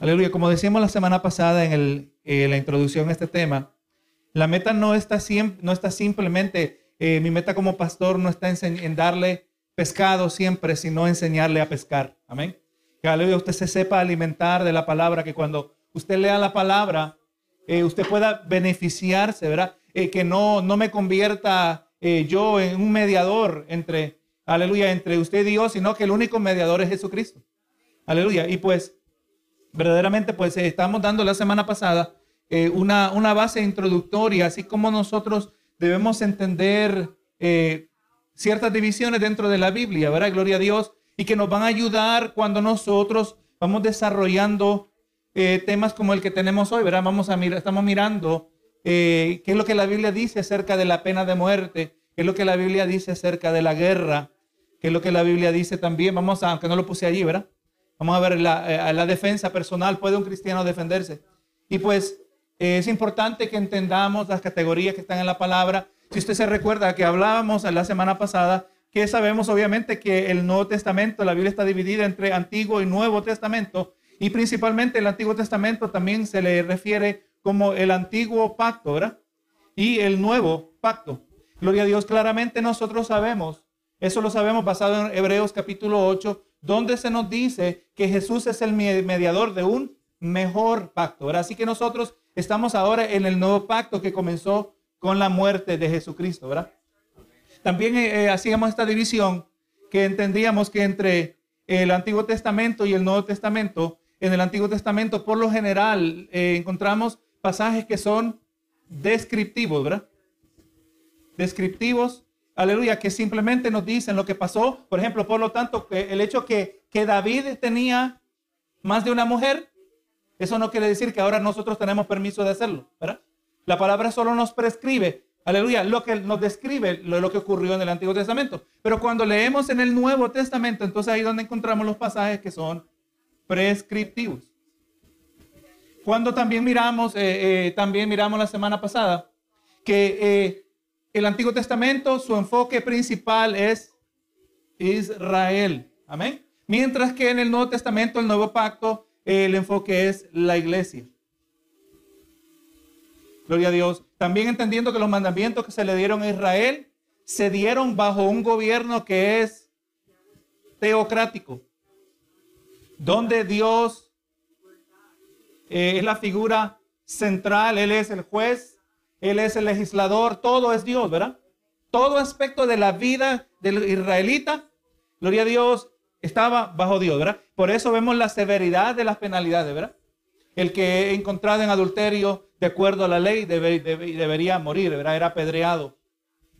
Aleluya. Como decíamos la semana pasada en eh, la introducción a este tema, la meta no está, no está simplemente, eh, mi meta como pastor no está en, en, darle pescado siempre, sino enseñarle a pescar. Amén. Que aleluya, usted se sepa alimentar de la palabra, que cuando usted lea la palabra, eh, usted pueda beneficiarse, ¿verdad? que no, no me convierta yo en un mediador entre, aleluya, entre usted y Dios, sino que el único mediador es Jesucristo. Aleluya. Y pues verdaderamente pues eh, estamos dando la semana pasada eh, una, una, base introductoria, así como nosotros debemos entender eh, ciertas divisiones dentro de la Biblia, ¿verdad? Gloria a Dios, y que nos van a ayudar cuando nosotros vamos desarrollando temas como el que tenemos hoy, ¿verdad? Vamos a mirar, estamos mirando qué es lo que la Biblia dice acerca de la pena de muerte, qué es lo que la Biblia dice acerca de la guerra, qué es lo que la Biblia dice también, vamos a, aunque no lo puse allí, ¿verdad? Vamos a ver la, eh, la defensa personal. ¿Puede un cristiano defenderse? Y pues eh, es importante que entendamos las categorías que están en la palabra. Si usted se recuerda que hablábamos la semana pasada, que sabemos obviamente que el Nuevo Testamento, la Biblia está dividida entre Antiguo y Nuevo Testamento. Y principalmente el Antiguo Testamento también se le refiere como el Antiguo Pacto, ¿verdad? Y el Nuevo Pacto. Gloria a Dios, claramente nosotros sabemos, eso lo sabemos basado en Hebreos capítulo 8, donde se nos dice que Jesús es el mediador de un mejor pacto. Así que nosotros estamos ahora en el nuevo pacto que comenzó con la muerte de Jesucristo, ¿verdad? También eh, eh, hacíamos esta división que entendíamos que entre el Antiguo Testamento y el Nuevo Testamento, en el Antiguo Testamento por lo general eh, encontramos pasajes que son descriptivos, ¿verdad? Descriptivos aleluya, que simplemente nos dicen lo que pasó. Por ejemplo, por lo tanto, el hecho que, que David tenía más de una mujer, eso no quiere decir que ahora nosotros tenemos permiso de hacerlo, ¿verdad? La palabra solo nos prescribe, aleluya, lo que nos describe lo, lo que ocurrió en el Antiguo Testamento. Pero cuando leemos en el Nuevo Testamento, entonces ahí donde encontramos los pasajes que son prescriptivos. Cuando también miramos, eh, eh, también miramos la semana pasada, que eh, el Antiguo Testamento, su enfoque principal es Israel. Amén. Mientras que en el Nuevo Testamento, el Nuevo Pacto, el enfoque es la iglesia. Gloria a Dios. También entendiendo que los mandamientos que se le dieron a Israel se dieron bajo un gobierno que es teocrático, donde Dios eh, es la figura central, Él es el juez, él es el legislador, todo es Dios, ¿verdad? Todo aspecto de la vida del israelita, gloria a Dios, estaba bajo Dios, ¿verdad? Por eso vemos la severidad de las penalidades, ¿verdad? El que encontrado en adulterio, de acuerdo a la ley, debería morir, ¿verdad? Era apedreado.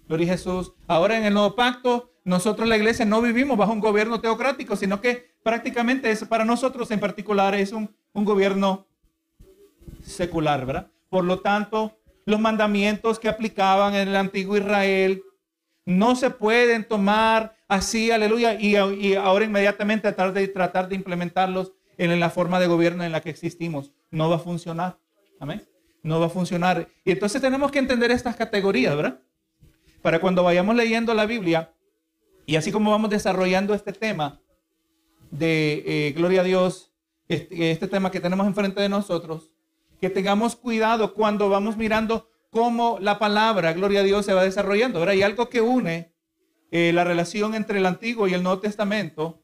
Gloria a Jesús. Ahora en el nuevo pacto, nosotros la iglesia no vivimos bajo un gobierno teocrático, sino que prácticamente es para nosotros en particular es un, un gobierno secular, ¿verdad? Por lo tanto, los mandamientos que aplicaban en el antiguo Israel no se pueden tomar así, aleluya, y, ahora inmediatamente tratar de, tratar de implementarlos en la forma de gobierno en la que existimos. No va a funcionar. Amén. No va a funcionar. Y entonces tenemos que entender estas categorías, ¿verdad? Para cuando vayamos leyendo la Biblia y así como vamos desarrollando este tema de eh, gloria a Dios, este, este tema que tenemos enfrente de nosotros, que tengamos cuidado cuando vamos mirando cómo la palabra, gloria a Dios, se va desarrollando. Ahora hay algo que une eh, la relación entre el Antiguo y el Nuevo Testamento.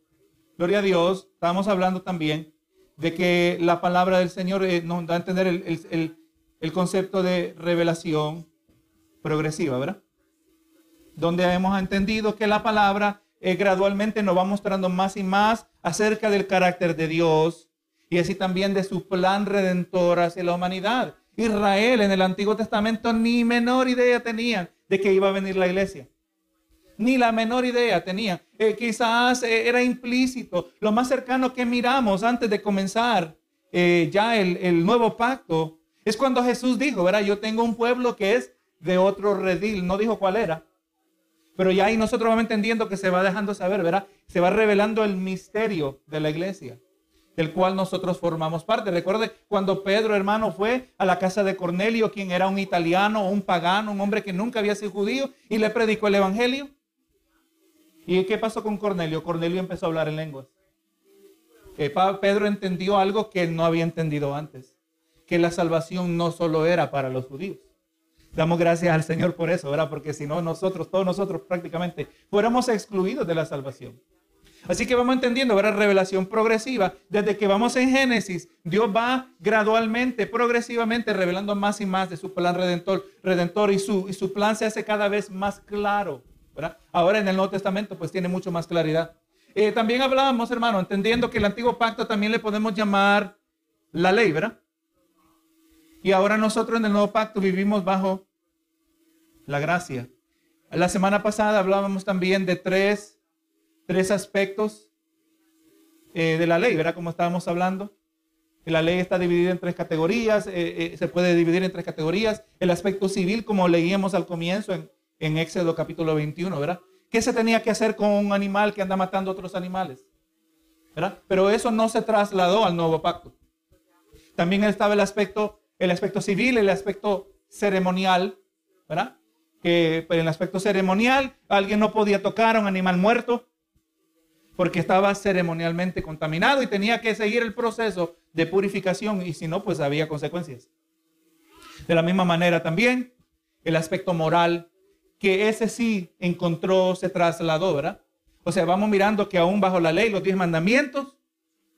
Gloria a Dios, estamos hablando también de que la palabra del Señor eh, nos da a entender el, concepto de revelación progresiva, ¿verdad? Donde hemos entendido que la palabra eh, gradualmente nos va mostrando más y más acerca del carácter de Dios, y así también de su plan redentor hacia la humanidad. Israel en el Antiguo Testamento ni menor idea tenía de que iba a venir la iglesia. Ni la menor idea tenía. Eh, quizás eh, era implícito. Lo más cercano que miramos antes de comenzar eh, ya el, el, nuevo pacto es cuando Jesús dijo, verá, yo tengo un pueblo que es de otro redil. No dijo cuál era. Pero ya ahí nosotros vamos entendiendo que se va dejando saber, ¿verdad? Se va revelando el misterio de la iglesia del cual nosotros formamos parte. Recuerde cuando Pedro, hermano, fue a la casa de Cornelio, quien era un italiano, un pagano, un hombre que nunca había sido judío, y le predicó el evangelio. ¿Y qué pasó con Cornelio? Cornelio empezó a hablar en lenguas. eh, Pedro entendió algo que él no había entendido antes, que la salvación no solo era para los judíos. Damos gracias al Señor por eso, ¿verdad? Porque si no, nosotros, todos nosotros prácticamente, fuéramos excluidos de la salvación. Así que vamos entendiendo, ¿verdad? Revelación progresiva. Desde que vamos en Génesis, Dios va gradualmente, progresivamente revelando más y más de su plan redentor, redentor y, su, y su plan se hace cada vez más claro. Ahora en el Nuevo Testamento pues tiene mucho más claridad. Eh, también hablábamos, hermano, entendiendo que el antiguo pacto también le podemos llamar la ley, ¿verdad? Y ahora nosotros en el nuevo pacto vivimos bajo la gracia. La semana pasada hablábamos también de tres tres aspectos eh, de la ley, ¿verdad? Como estábamos hablando. La ley está dividida en tres categorías, eh, eh, se puede dividir en tres categorías. El aspecto civil, como leíamos al comienzo en, en Éxodo capítulo 21, ¿verdad? ¿Qué se tenía que hacer con un animal que anda matando a otros animales? ¿verdad? Pero eso no se trasladó al nuevo pacto. También estaba el aspecto, el aspecto civil, el aspecto ceremonial, ¿verdad? Que pues, en el aspecto ceremonial alguien no podía tocar a un animal muerto, porque estaba ceremonialmente contaminado y tenía que seguir el proceso de purificación y si no, pues había consecuencias. De la misma manera también el aspecto moral, que ese sí encontró, se trasladó, ¿verdad? O sea, vamos mirando que aún bajo la ley los diez mandamientos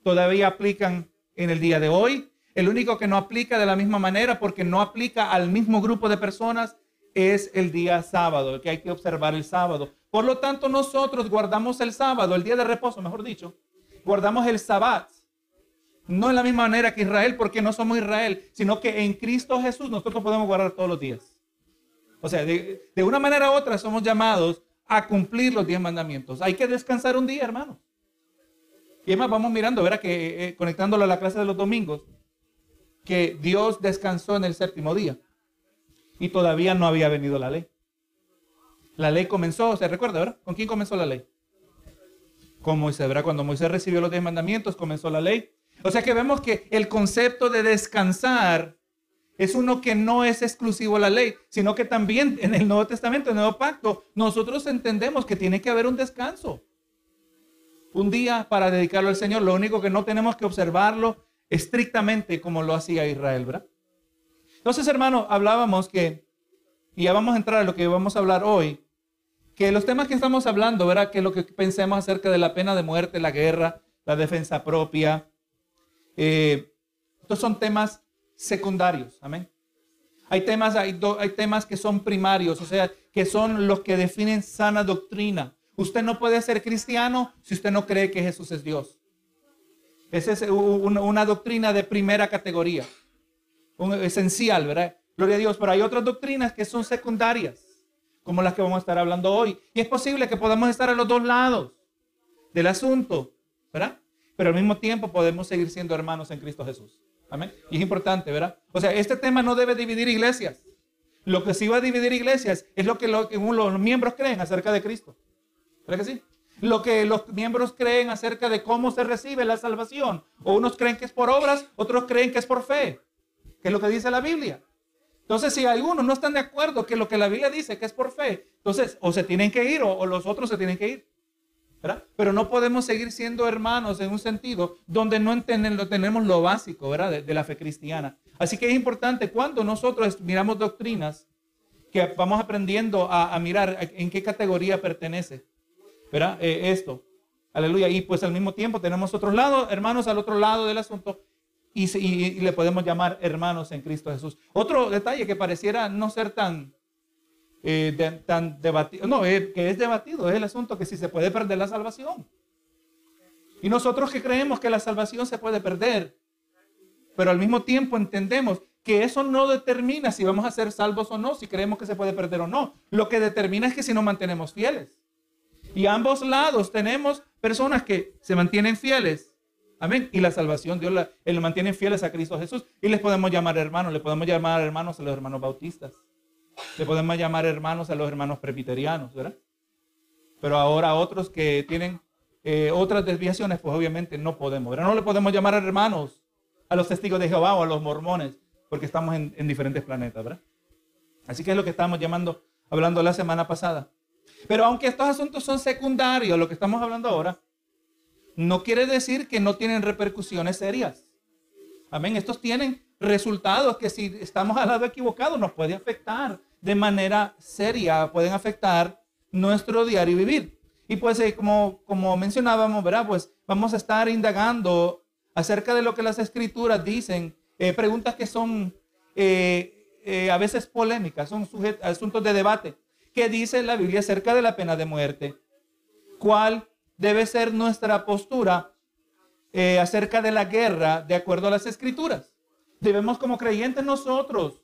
todavía aplican en el día de hoy. El único que no aplica de la misma manera porque no aplica al mismo grupo de personas es el día sábado, el que hay que observar el sábado. Por lo tanto, nosotros guardamos el sábado, el día de reposo, mejor dicho, guardamos el sabbat. No en la misma manera que Israel, porque no somos Israel, sino que en Cristo Jesús nosotros podemos guardar todos los días. O sea, de, una manera u otra somos llamados a cumplir los diez mandamientos. Hay que descansar un día, hermano. Y además vamos mirando, verá que eh, conectándolo a la clase de los domingos, que Dios descansó en el séptimo día y todavía no había venido la ley. La ley comenzó, se recuerda, ¿verdad? ¿Con quién comenzó la ley? Con Moisés, ¿verdad? Cuando Moisés recibió los diez mandamientos, comenzó la ley. O sea que vemos que el concepto de descansar es uno que no es exclusivo a la ley, sino que también en el Nuevo Testamento, en el Nuevo Pacto, nosotros entendemos que tiene que haber un descanso. Un día para dedicarlo al Señor. Lo único que no tenemos que observarlo estrictamente como lo hacía Israel, ¿verdad? Entonces, hermano, hablábamos que y ya vamos a entrar a lo que vamos a hablar hoy, que los temas que estamos hablando, ¿verdad? Que lo que pensemos acerca de la pena de muerte, la guerra, la defensa propia, eh, estos son temas secundarios, amén. Hay temas, hay, hay temas que son primarios, o sea, que son los que definen sana doctrina. Usted no puede ser cristiano si usted no cree que Jesús es Dios. Esa es una, doctrina de primera categoría, esencial, ¿verdad? Gloria a Dios, pero hay otras doctrinas que son secundarias, como las que vamos a estar hablando hoy. Y es posible que podamos estar a los dos lados del asunto, ¿verdad? Pero al mismo tiempo podemos seguir siendo hermanos en Cristo Jesús. Amén. Y es importante, ¿verdad? O sea, este tema no debe dividir iglesias. Lo que sí va a dividir iglesias es lo que, lo que los miembros creen acerca de Cristo. ¿Verdad que sí? Lo que los miembros creen acerca de cómo se recibe la salvación. O unos creen que es por obras, otros creen que es por fe. Que es lo que dice la Biblia. Entonces, si algunos no están de acuerdo que lo que la Biblia dice que es por fe, entonces o se tienen que ir o, los otros se tienen que ir. ¿verdad? Pero no podemos seguir siendo hermanos en un sentido donde no entendemos, tenemos lo básico ¿verdad? De, la fe cristiana. Así que es importante cuando nosotros miramos doctrinas que vamos aprendiendo a, mirar en qué categoría pertenece ¿verdad? Eh, esto. Aleluya. Y pues al mismo tiempo tenemos otro lado, hermanos, al otro lado del asunto, y, le podemos llamar hermanos en Cristo Jesús. Otro detalle que pareciera no ser tan, eh, tan debatido, no, eh, que es debatido, es el asunto que si se puede perder la salvación. Y nosotros que creemos que la salvación se puede perder, pero al mismo tiempo entendemos que eso no determina si vamos a ser salvos o no, si creemos que se puede perder o no. Lo que determina es que si nos mantenemos fieles. Y ambos lados tenemos personas que se mantienen fieles Amén. Y la salvación, Dios la, Él mantiene fieles a Cristo Jesús. Y les podemos llamar hermanos, le podemos llamar hermanos a los hermanos bautistas. Le podemos llamar hermanos a los hermanos presbiterianos, ¿verdad? Pero ahora otros que tienen eh, otras desviaciones, pues obviamente no podemos, ¿verdad? No le podemos llamar hermanos a los testigos de Jehová o a los mormones, porque estamos en, en diferentes planetas, ¿verdad? Así que es lo que estamos llamando, hablando la semana pasada. Pero aunque estos asuntos son secundarios, lo que estamos hablando ahora, no quiere decir que no tienen repercusiones serias. Amén. Estos tienen resultados que si estamos al lado equivocado nos puede afectar de manera seria, pueden afectar nuestro diario vivir. Y pues eh, como, como mencionábamos, ¿verdad? Pues vamos a estar indagando acerca de lo que las escrituras dicen, eh, preguntas que son eh, a veces polémicas, son asuntos de debate. ¿Qué dice la Biblia acerca de la pena de muerte? ¿Cuál debe ser nuestra postura acerca de la guerra de acuerdo a las escrituras? Debemos como creyentes nosotros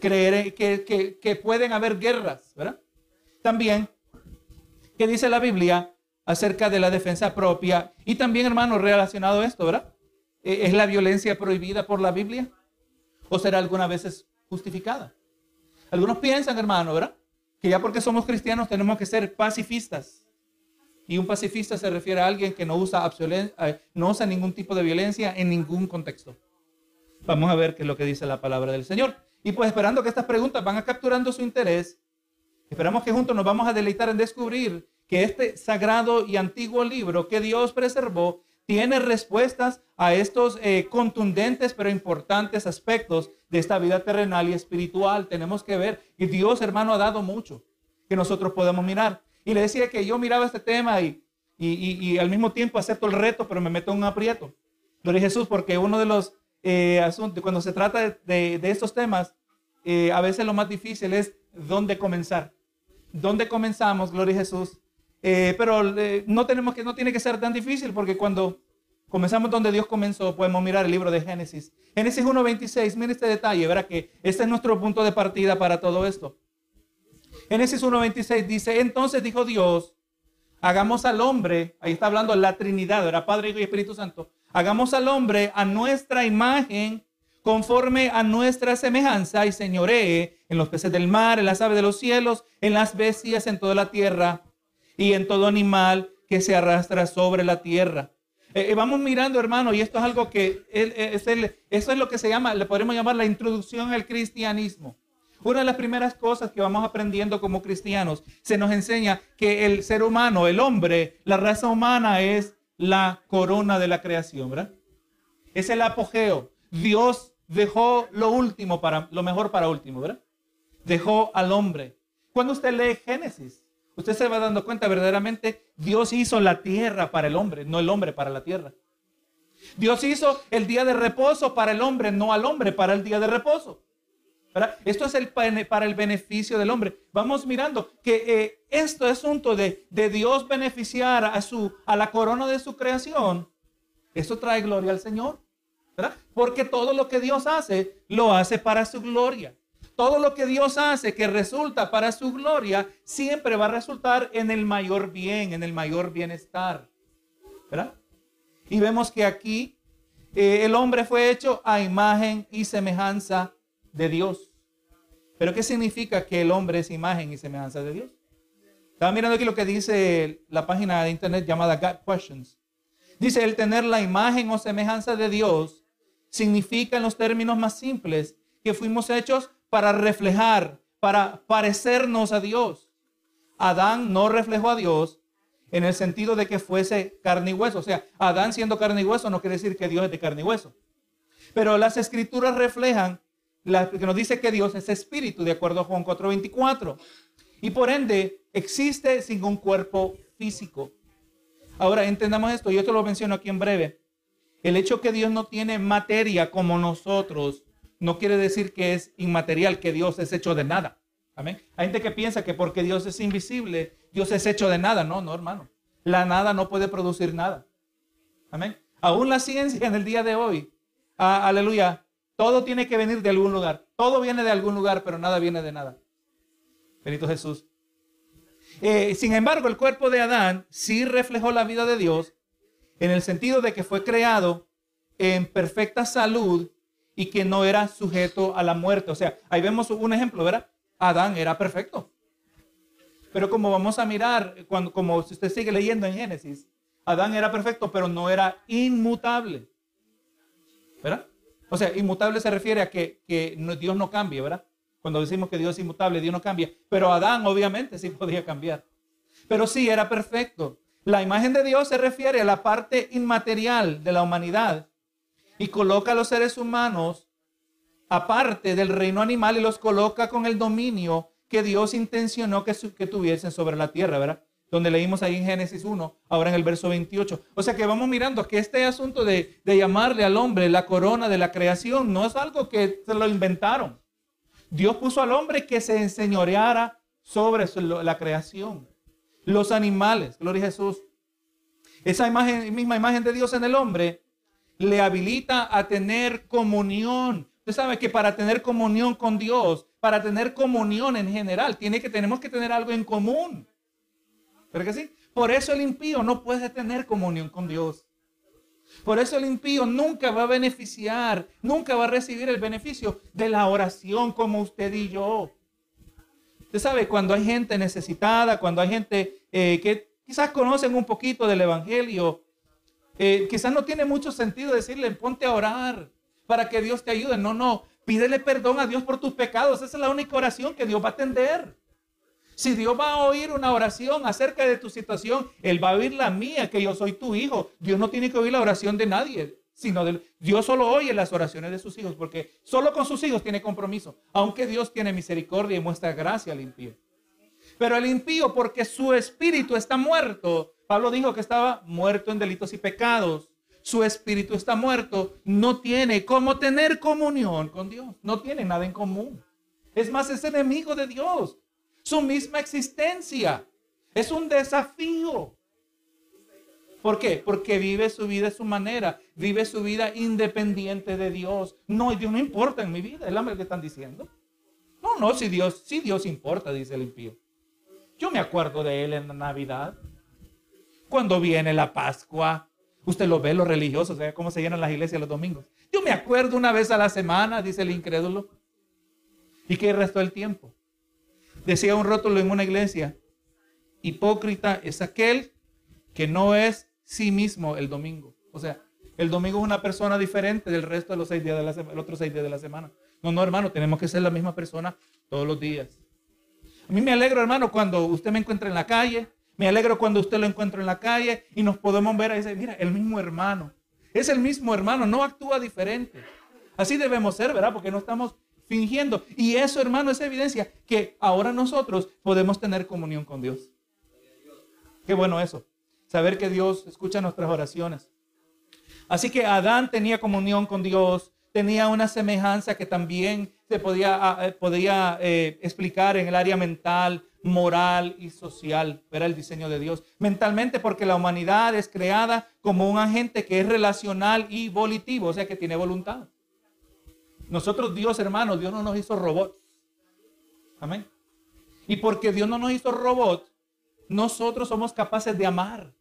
creer que, que, pueden haber guerras, ¿verdad? También, ¿qué dice la Biblia acerca de la defensa propia? Y también, hermano, relacionado a esto, ¿verdad? ¿E-, ¿Es la violencia prohibida por la Biblia? ¿O será algunas veces justificada? Algunos piensan, hermano, ¿verdad? Que ya porque somos cristianos tenemos que ser pacifistas. Y un pacifista se refiere a alguien que no usa, eh, no usa ningún tipo de violencia en ningún contexto. Vamos a ver qué es lo que dice la palabra del Señor. Y pues esperando que estas preguntas van capturando su interés, esperamos que juntos nos vamos a deleitar en descubrir que este sagrado y antiguo libro que Dios preservó tiene respuestas a estos eh, contundentes pero importantes aspectos de esta vida terrenal y espiritual. Tenemos que ver que Dios, hermano, ha dado mucho que nosotros podemos mirar. Y le decía que yo miraba este tema y, y, al mismo tiempo acepto el reto, pero me meto en un aprieto. Gloria a Jesús, porque uno de los eh, asunto, cuando se trata de, estos temas, eh, a veces lo más difícil es dónde comenzar. ¿Dónde comenzamos? Gloria a Jesús. Eh, pero no tenemos que, no tiene que ser tan difícil porque cuando comenzamos donde Dios comenzó, podemos mirar el libro de Génesis. Génesis 1.26, mire este detalle, verá que este es nuestro punto de partida para todo esto. Génesis 1.26 dice, entonces dijo Dios, hagamos al hombre, ahí está hablando la Trinidad, era Padre, Hijo y Espíritu Santo, Hagamos al hombre a nuestra imagen, conforme a nuestra semejanza, y señoree en los peces del mar, en las aves de los cielos, en las bestias, en toda la tierra, y en todo animal que se arrastra sobre la tierra. Eh, eh, vamos mirando, hermano, y esto es algo que eh, es eso es lo que se llama, le podemos llamar la introducción al cristianismo. Una de las primeras cosas que vamos aprendiendo como cristianos, se nos enseña que el ser humano, el hombre, la raza humana es la corona de la creación, ¿verdad? Es el apogeo. Dios dejó lo último para, lo mejor para último, ¿verdad? Dejó al hombre. Cuando usted lee Génesis, usted se va dando cuenta verdaderamente, Dios hizo la tierra para el hombre, no el hombre para la tierra. Dios hizo el día de reposo para el hombre, no al hombre para el día de reposo. Esto es el, para el beneficio del hombre. Vamos mirando que eh, este asunto de, de, Dios beneficiar a, su, a la corona de su creación, eso trae gloria al Señor. Porque todo lo que Dios hace, lo hace para su gloria. Todo lo que Dios hace que resulta para su gloria, siempre va a resultar en el mayor bien, en el mayor bienestar. ¿verdad? Y vemos que aquí eh, el hombre fue hecho a imagen y semejanza de Dios. Pero ¿qué significa que el hombre es imagen y semejanza de Dios? Estaba mirando aquí lo que dice la página de internet llamada God Questions. Dice, el tener la imagen o semejanza de Dios significa en los términos más simples que fuimos hechos para reflejar, para parecernos a Dios. Adán no reflejó a Dios en el sentido de que fuese carne y hueso. O sea, Adán siendo carne y hueso no quiere decir que Dios es de carne y hueso. Pero las escrituras reflejan que nos dice que Dios es espíritu, de acuerdo a Juan 4:24. Y por ende, existe sin un cuerpo físico. Ahora, entendamos esto, yo te lo menciono aquí en breve. El hecho que Dios no tiene materia como nosotros, no quiere decir que es inmaterial, que Dios es hecho de nada. Amén. Hay gente que piensa que porque Dios es invisible, Dios es hecho de nada. No, no, hermano. La nada no puede producir nada. Amén. Aún la ciencia en el día de hoy, aleluya, todo tiene que venir de algún lugar. Todo viene de algún lugar, pero nada viene de nada. Benito Jesús. Eh, sin embargo, el cuerpo de Adán sí reflejó la vida de Dios en el sentido de que fue creado en perfecta salud y que no era sujeto a la muerte. O sea, ahí vemos un ejemplo, ¿verdad? Adán era perfecto. Pero como vamos a mirar, cuando, como si usted sigue leyendo en Génesis, Adán era perfecto, pero no era inmutable. ¿Verdad? O sea, inmutable se refiere a que, Dios no cambie, ¿verdad? Cuando decimos que Dios es inmutable, Dios no cambia. Pero Adán obviamente sí podía cambiar. Pero sí, era perfecto. La imagen de Dios se refiere a la parte inmaterial de la humanidad y coloca a los seres humanos aparte del reino animal y los coloca con el dominio que Dios intencionó que, que tuviesen sobre la tierra, ¿verdad? Donde leímos ahí en Génesis 1, ahora en el verso 28. O sea que vamos mirando que este asunto de, de llamarle al hombre la corona de la creación no es algo que se lo inventaron. Dios puso al hombre que se enseñoreara sobre la creación. Los animales, gloria a Jesús. Esa imagen, misma imagen de Dios en el hombre le habilita a tener comunión. Usted sabe que para tener comunión con Dios, para tener comunión en general, tiene que, tenemos que tener algo en común. ¿Pero que sí? Por eso el impío no puede tener comunión con Dios. Por eso el impío nunca va a beneficiar, nunca va a recibir el beneficio de la oración como usted y yo. Usted sabe, cuando hay gente necesitada, cuando hay gente eh, que quizás conocen un poquito del Evangelio, eh, quizás no tiene mucho sentido decirle, ponte a orar para que Dios te ayude. No, no, pídele perdón a Dios por tus pecados. Esa es la única oración que Dios va a atender. Si Dios va a oír una oración acerca de tu situación, Él va a oír la mía, que yo soy tu hijo. Dios no tiene que oír la oración de nadie, sino de, Dios solo oye las oraciones de sus hijos, porque solo con sus hijos tiene compromiso, aunque Dios tiene misericordia y muestra gracia al impío. Pero el impío, porque su espíritu está muerto, Pablo dijo que estaba muerto en delitos y pecados, su espíritu está muerto, no tiene cómo tener comunión con Dios, no tiene nada en común. Es más, es enemigo de Dios su misma existencia. Es un desafío. ¿Por qué? Porque vive su vida a su manera, vive su vida independiente de Dios. No, Dios no importa en mi vida, es la que están diciendo. No, no, si Dios, si Dios importa, dice el impío. Yo me acuerdo de él en la Navidad. Cuando viene la Pascua, usted lo ve, los religiosos, ve cómo se llenan las iglesias los domingos. Yo me acuerdo una vez a la semana, dice el incrédulo. ¿Y qué restó el tiempo? Decía un rótulo en una iglesia, hipócrita es aquel que no es sí mismo el domingo. O sea, el domingo es una persona diferente del resto de los seis días de la semana, otros seis días de la semana. No, no, hermano, tenemos que ser la misma persona todos los días. A mí me alegro, hermano, cuando usted me encuentra en la calle. Me alegro cuando usted lo encuentra en la calle y nos podemos ver y decir, mira, el mismo hermano. Es el mismo hermano, no actúa diferente. Así debemos ser, ¿verdad? Porque no estamos fingiendo. Y eso, hermano, es evidencia que ahora nosotros podemos tener comunión con Dios. Qué bueno eso. Saber que Dios escucha nuestras oraciones. Así que Adán tenía comunión con Dios, tenía una semejanza que también se podía, eh, eh, explicar en el área mental, moral y social. Era el diseño de Dios. Mentalmente porque la humanidad es creada como un agente que es relacional y volitivo, o sea que tiene voluntad. Nosotros, Dios, hermano, Dios no nos hizo robots. Amén. Y porque Dios no nos hizo robots, nosotros somos capaces de amar.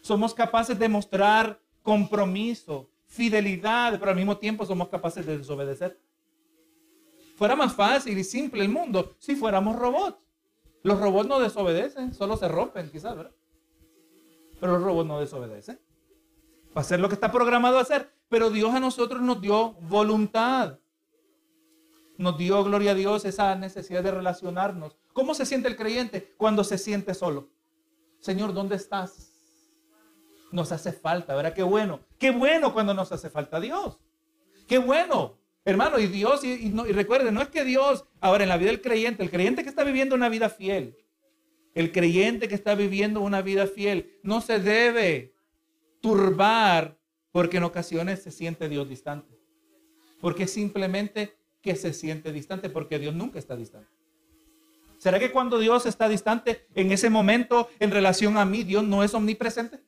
Somos capaces de mostrar compromiso, fidelidad, pero al mismo tiempo somos capaces de desobedecer. Fuera más fácil y simple el mundo si fuéramos robots. Los robots no desobedecen, solo se rompen, quizás, ¿verdad? Pero los robots no desobedecen. Va a hacer lo que está programado a hacer. Pero Dios a nosotros nos dio voluntad. Nos dio, gloria a Dios, esa necesidad de relacionarnos. ¿Cómo se siente el creyente cuando se siente solo? Señor, ¿dónde estás? Nos hace falta, ¿verdad? Qué bueno. Qué bueno cuando nos hace falta Dios. Qué bueno. Hermano, y Dios, y, no, y recuerden, no es que Dios, ahora en la vida del creyente, el creyente que está viviendo una vida fiel, el creyente que está viviendo una vida fiel, no se debe turbar porque en ocasiones se siente Dios distante. Porque simplemente que se siente distante, porque Dios nunca está distante. ¿Será que cuando Dios está distante, en ese momento, en relación a mí, Dios no es omnipresente?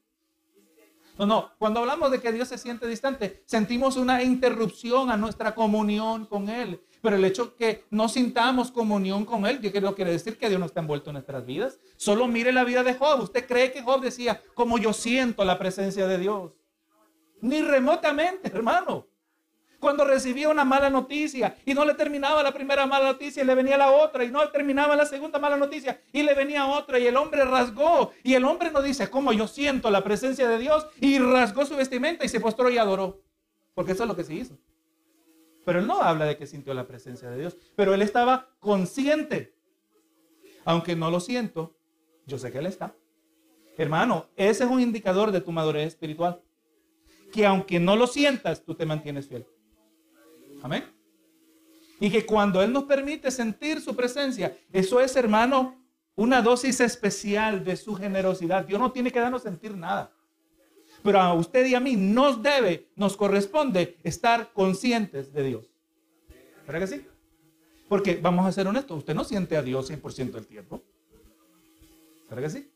No, no. Cuando hablamos de que Dios se siente distante, sentimos una interrupción a nuestra comunión con Él. Pero el hecho que no sintamos comunión con Él, ¿qué no quiere decir que Dios no está envuelto en nuestras vidas? Solo mire la vida de Job. ¿Usted cree que Job decía, como yo siento la presencia de Dios? Ni remotamente, hermano. Cuando recibía una mala noticia y no le terminaba la primera mala noticia y le venía la otra y no terminaba la segunda mala noticia y le venía otra y el hombre rasgó y el hombre no dice, como yo siento la presencia de Dios y rasgó su vestimenta y se postró y adoró. Porque eso es lo que se hizo. Pero él no habla de que sintió la presencia de Dios, pero él estaba consciente. Aunque no lo siento, yo sé que él está. Hermano, ese es un indicador de tu madurez espiritual. Que aunque no lo sientas, tú te mantienes fiel. Amén. Y que cuando Él nos permite sentir su presencia, eso es, hermano, una dosis especial de su generosidad. Dios no tiene que darnos sentir nada. Pero a usted y a mí nos debe, nos corresponde estar conscientes de Dios. ¿Verdad que sí? Porque vamos a ser honestos, usted no siente a Dios 100% del tiempo. ¿Verdad que sí?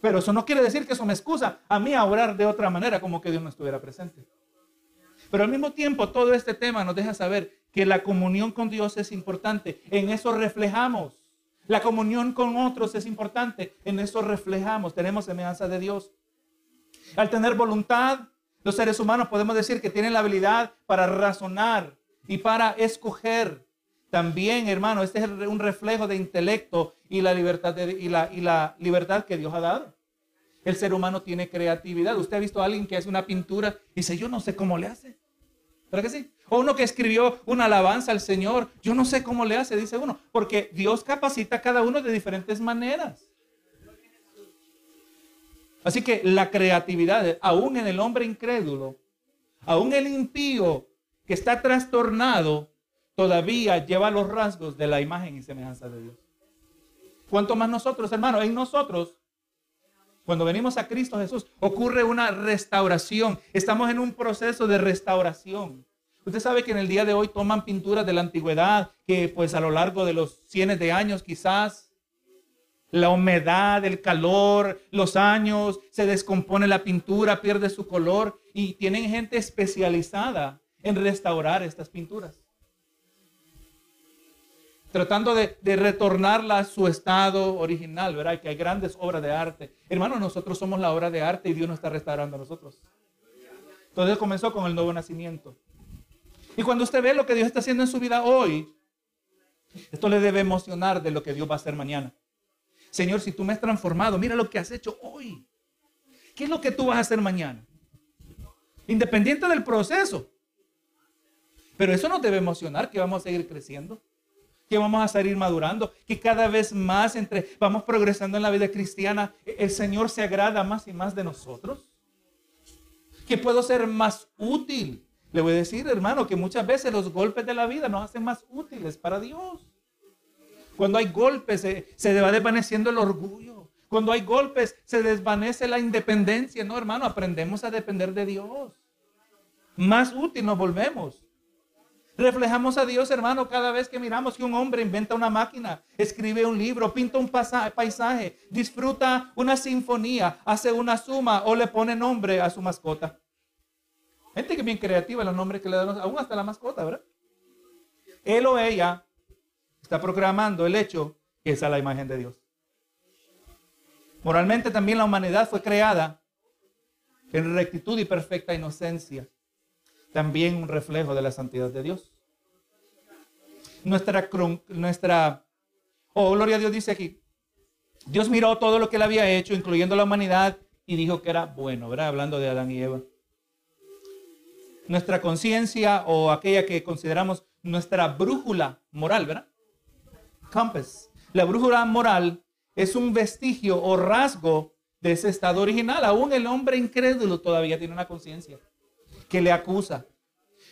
Pero eso no quiere decir que eso me excusa a mí a orar de otra manera, como que Dios no estuviera presente. Pero al mismo tiempo, todo este tema nos deja saber que la comunión con Dios es importante. En eso reflejamos. La comunión con otros es importante. En eso reflejamos. Tenemos semejanza de Dios. Al tener voluntad, los seres humanos podemos decir que tienen la habilidad para razonar y para escoger. También, hermano, este es un reflejo de intelecto y la libertad, y, la, y la libertad que Dios ha dado. El ser humano tiene creatividad. Usted ha visto a alguien que hace una pintura y dice, yo no sé cómo le hace. ¿Verdad que sí? O uno que escribió una alabanza al Señor, yo no sé cómo le hace, dice uno, porque Dios capacita a cada uno de diferentes maneras. Así que la creatividad, aún en el hombre incrédulo, aún el impío que está trastornado, todavía lleva los rasgos de la imagen y semejanza de Dios. ¿Cuánto más nosotros, hermanos? En nosotros, cuando venimos a Cristo Jesús, ocurre una restauración. Estamos en un proceso de restauración. Usted sabe que en el día de hoy toman pinturas de la antigüedad, que pues a lo largo de los cientos de años quizás, la humedad, el calor, los años, se descompone la pintura, pierde su color y tienen gente especializada en restaurar estas pinturas tratando de, retornarla a su estado original, ¿verdad? Que hay grandes obras de arte. Hermano, nosotros somos la obra de arte y Dios nos está restaurando a nosotros. Entonces comenzó con el nuevo nacimiento. Y cuando usted ve lo que Dios está haciendo en su vida hoy, esto le debe emocionar de lo que Dios va a hacer mañana. Señor, si tú me has transformado, mira lo que has hecho hoy. ¿Qué es lo que tú vas a hacer mañana? Independiente del proceso. Pero eso nos debe emocionar que vamos a seguir creciendo que vamos a salir madurando, que cada vez más entre vamos progresando en la vida cristiana, el Señor se agrada más y más de nosotros. Que puedo ser más útil. Le voy a decir, hermano, que muchas veces los golpes de la vida nos hacen más útiles para Dios. Cuando hay golpes se, se va desvaneciendo el orgullo. Cuando hay golpes se desvanece la independencia. No, hermano, aprendemos a depender de Dios. Más útil nos volvemos. Reflejamos a Dios, hermano, cada vez que miramos que un hombre inventa una máquina, escribe un libro, pinta un paisaje, disfruta una sinfonía, hace una suma o le pone nombre a su mascota. Gente que bien creativa, los nombres que le dan, aún hasta la mascota, ¿verdad? Él o ella está programando el hecho que es a la imagen de Dios. Moralmente también la humanidad fue creada en rectitud y perfecta inocencia también un reflejo de la santidad de Dios. Nuestra, nuestra, oh, gloria a Dios dice aquí, Dios miró todo lo que él había hecho, incluyendo la humanidad, y dijo que era bueno, ¿verdad? Hablando de Adán y Eva. Nuestra conciencia o aquella que consideramos nuestra brújula moral, ¿verdad? Compass. La brújula moral es un vestigio o rasgo de ese estado original. Aún el hombre incrédulo todavía tiene una conciencia que le acusa.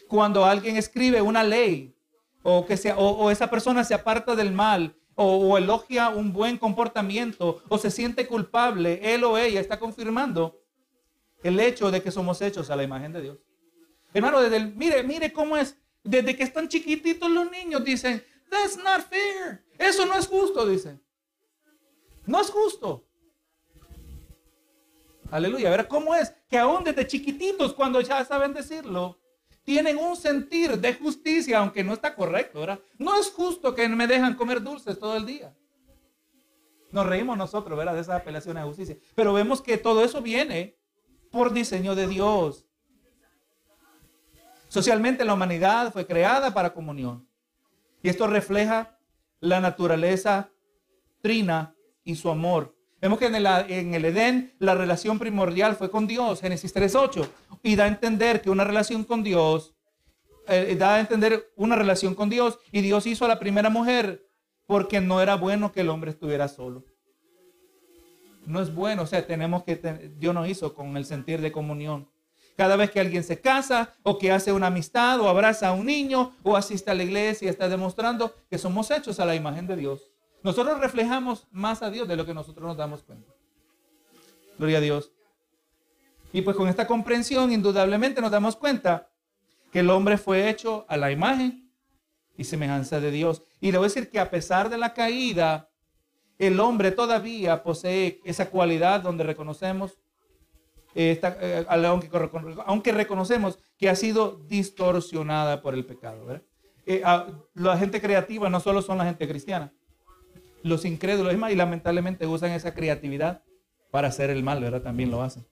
Cuando alguien escribe una ley o, que sea, o, esa persona se aparta del mal o, elogia un buen comportamiento o se siente culpable, él o ella está confirmando el hecho de que somos hechos a la imagen de Dios. Hermano, desde mire, mire cómo es. Desde que están chiquititos los niños dicen, that's not fair. Eso no es justo, dicen. No es justo. Aleluya. Ver cómo es que aún desde chiquititos, cuando ya saben decirlo, tienen un sentir de justicia, aunque no está correcto, ¿verdad? No es justo que me dejan comer dulces todo el día. Nos reímos nosotros, ¿verdad? De esa apelación a justicia. Pero vemos que todo eso viene por diseño de Dios. Socialmente la humanidad fue creada para comunión. Y esto refleja la naturaleza trina y su amor Vemos que en el, en el, Edén la relación primordial fue con Dios, Génesis 3.8, y da a entender que una relación con Dios, eh, da a entender una relación con Dios, y Dios hizo a la primera mujer porque no era bueno que el hombre estuviera solo. No es bueno, o sea, tenemos que, Dios nos hizo con el sentir de comunión. Cada vez que alguien se casa o que hace una amistad o abraza a un niño o asiste a la iglesia está demostrando que somos hechos a la imagen de Dios. Nosotros reflejamos más a Dios de lo que nosotros nos damos cuenta. Gloria a Dios. Y pues con esta comprensión indudablemente nos damos cuenta que el hombre fue hecho a la imagen y semejanza de Dios. Y le voy a decir que a pesar de la caída, el hombre todavía posee esa cualidad donde reconocemos, eh, eh, aunque, reconocemos que ha sido distorsionada por el pecado. Eh, la gente creativa no solo son la gente cristiana, los incrédulos y lamentablemente usan esa creatividad para hacer el mal, ¿verdad? También lo hacen.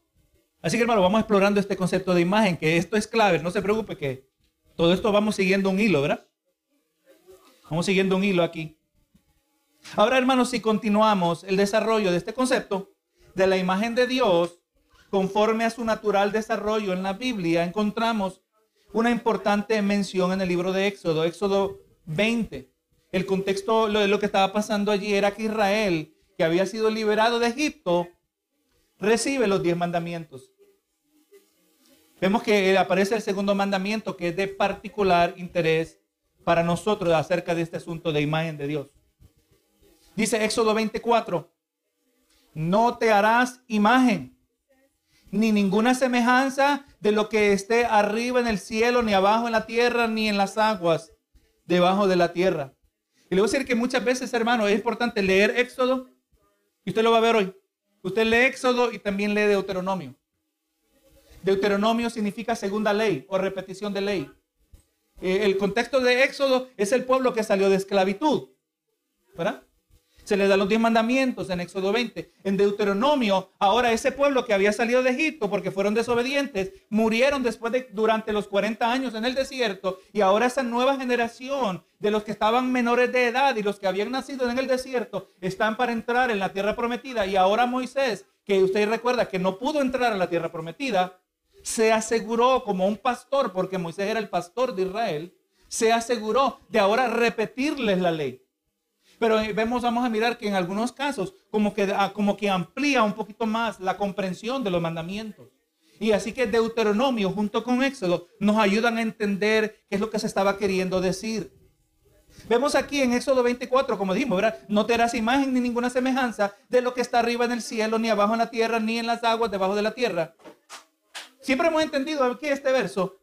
Así que hermano, vamos explorando este concepto de imagen, que esto es clave, no se preocupe que todo esto vamos siguiendo un hilo, ¿verdad? Vamos siguiendo un hilo aquí. Ahora, hermanos, si continuamos el desarrollo de este concepto de la imagen de Dios, conforme a su natural desarrollo en la Biblia, encontramos una importante mención en el libro de Éxodo, Éxodo 20. El contexto de lo que estaba pasando allí era que Israel, que había sido liberado de Egipto, recibe los diez mandamientos. Vemos que aparece el segundo mandamiento que es de particular interés para nosotros acerca de este asunto de imagen de Dios. Dice Éxodo 24, no te harás imagen ni ninguna semejanza de lo que esté arriba en el cielo, ni abajo en la tierra, ni en las aguas debajo de la tierra. Y le voy a decir que muchas veces, hermano, es importante leer Éxodo, y usted lo va a ver hoy. Usted lee Éxodo y también lee Deuteronomio. Deuteronomio significa segunda ley o repetición de ley. Eh, el contexto de Éxodo es el pueblo que salió de esclavitud. ¿Verdad? Se le da los diez mandamientos en Éxodo 20. En Deuteronomio, ahora ese pueblo que había salido de Egipto porque fueron desobedientes, murieron después de durante los 40 años en el desierto y ahora esa nueva generación de los que estaban menores de edad y los que habían nacido en el desierto están para entrar en la tierra prometida y ahora Moisés, que usted recuerda que no pudo entrar a la tierra prometida, se aseguró como un pastor, porque Moisés era el pastor de Israel, se aseguró de ahora repetirles la ley. Pero vemos, vamos a mirar que en algunos casos como que, ah, como que amplía un poquito más la comprensión de los mandamientos. Y así que Deuteronomio junto con Éxodo nos ayudan a entender qué es lo que se estaba queriendo decir. Vemos aquí en Éxodo 24, como dijimos. No te harás imagen ni ninguna semejanza de lo que está arriba en el cielo, ni abajo en la tierra, ni en las aguas debajo de la tierra. Siempre hemos entendido aquí este verso,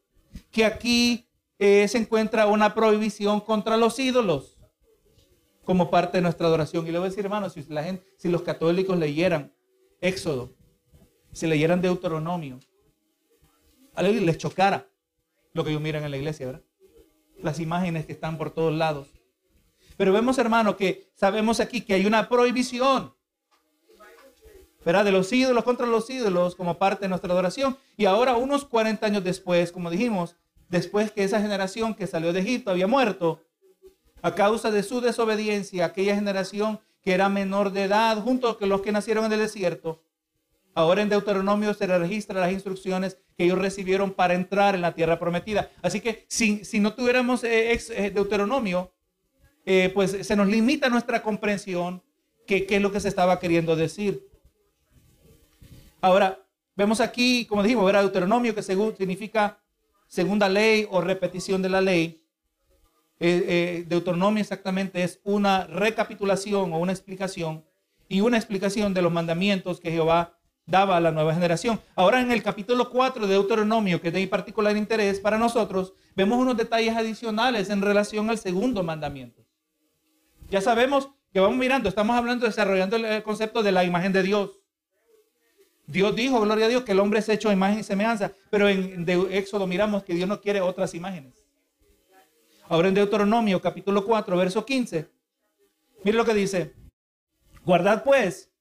que aquí eh, se encuentra una prohibición contra los ídolos como parte de nuestra adoración. Y le voy a decir, hermano, si, la gente, si los católicos leyeran Éxodo, si leyeran Deuteronomio, les chocara lo que ellos miran en la iglesia, ¿verdad? Las imágenes que están por todos lados. Pero vemos, hermano, que sabemos aquí que hay una prohibición, ¿verdad? De los ídolos contra los ídolos como parte de nuestra adoración. Y ahora, unos 40 años después, como dijimos, después que esa generación que salió de Egipto había muerto, a causa de su desobediencia, aquella generación que era menor de edad, junto con los que nacieron en el desierto. Ahora en Deuteronomio se registra las instrucciones que ellos recibieron para entrar en la tierra prometida. Así que si, si no tuviéramos eh, eh, Deuteronomio, eh, pues se nos limita nuestra comprensión que qué es lo que se estaba queriendo decir. Ahora, vemos aquí, como dijimos, era Deuteronomio, que según, significa segunda ley o repetición de la ley. Eh, eh, Deuteronomio exactamente es una recapitulación o una explicación y una explicación de los mandamientos que Jehová daba a la nueva generación. Ahora en el capítulo 4 de Deuteronomio, que es de particular interés para nosotros, vemos unos detalles adicionales en relación al segundo mandamiento. Ya sabemos que vamos mirando, estamos hablando, desarrollando el concepto de la imagen de Dios. Dios dijo, gloria a Dios, que el hombre es hecho imagen y semejanza, pero en Éxodo miramos que Dios no quiere otras imágenes. Ahora en Deuteronomio capítulo 4, verso 15. Mire lo que dice. Guardad pues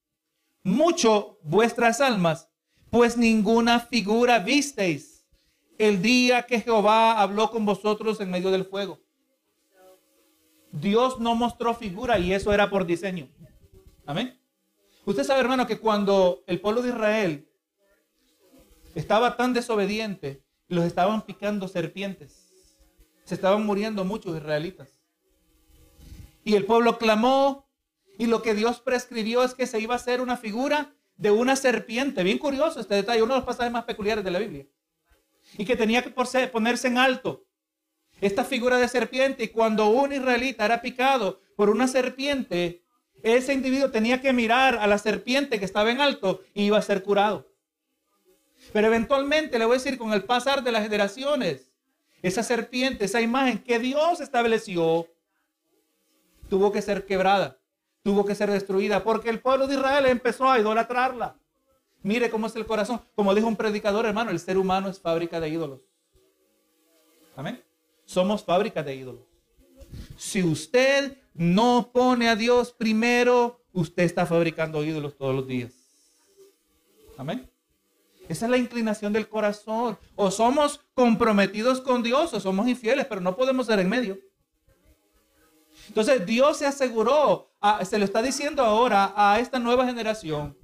mucho vuestras almas, pues ninguna figura visteis el día que Jehová habló con vosotros en medio del fuego. Dios no mostró figura y eso era por diseño. Amén. Usted sabe, hermano, que cuando el pueblo de Israel estaba tan desobediente, los estaban picando serpientes se estaban muriendo muchos israelitas. Y el pueblo clamó Y lo que Dios prescribió es que se iba a hacer una figura de una serpiente. Bien curioso este detalle, uno de los pasajes más peculiares de la Biblia. Y que tenía que ponerse en alto. Esta figura de serpiente. Y cuando un israelita era picado por una serpiente, ese individuo tenía que mirar a la serpiente que estaba en alto y iba a ser curado. Pero eventualmente, le voy a decir, con el pasar de las generaciones, esa serpiente, esa imagen que Dios estableció, tuvo que ser quebrada tuvo que ser destruida porque el pueblo de Israel empezó a idolatrarla. Mire cómo es el corazón. Como dijo un predicador, hermano, el ser humano es fábrica de ídolos. Amén. Somos fábrica de ídolos. Si usted no pone a Dios primero, usted está fabricando ídolos todos los días. Amén. Esa es la inclinación del corazón. O somos comprometidos con Dios o somos infieles, pero no podemos ser en medio. Entonces Dios se aseguró, se lo está diciendo ahora a esta nueva generación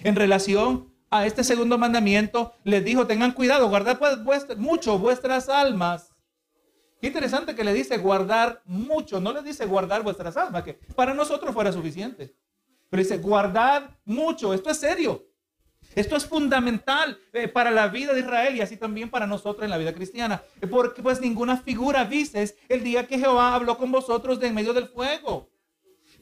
en relación a este segundo mandamiento. Les dijo, tengan cuidado, guardad pues mucho vuestras almas. Qué interesante que le dice guardar mucho, no le dice guardar vuestras almas, que para nosotros fuera suficiente. Pero dice guardad mucho, esto es serio. Esto es fundamental eh, para la vida de Israel y así también para nosotros en la vida cristiana. Porque pues ninguna figura visteis el día que Jehová habló con vosotros de en medio del fuego.